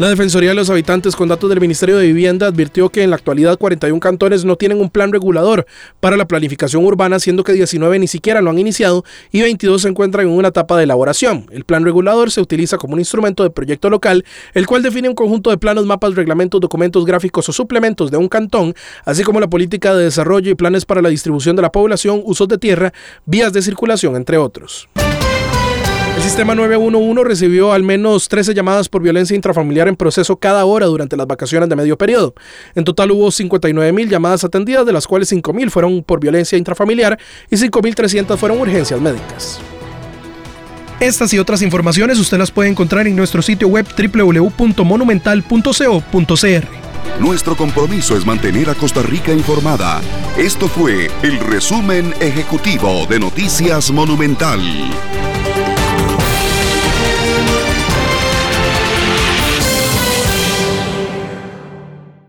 La Defensoría de los Habitantes, con datos del Ministerio de Vivienda, advirtió que en la actualidad 41 cantones no tienen un plan regulador para la planificación urbana, siendo que 19 ni siquiera lo han iniciado y 22 se encuentran en una etapa de elaboración. El plan regulador se utiliza como un instrumento de proyecto local, el cual define un conjunto de planos, mapas, reglamentos, documentos gráficos o suplementos de un cantón, así como la política de desarrollo y planes para la distribución de la población, usos de tierra, vías de circulación, entre otros. El sistema 911 recibió al menos 13 llamadas por violencia intrafamiliar en proceso cada hora durante las vacaciones de medio periodo. En total hubo 59 mil llamadas atendidas, de las cuales 5 mil fueron por violencia intrafamiliar y 5.300 fueron urgencias médicas. Estas y otras informaciones usted las puede encontrar en nuestro sitio web www.monumental.co.cr. Nuestro compromiso es mantener a Costa Rica informada. Esto fue el resumen ejecutivo de Noticias Monumental.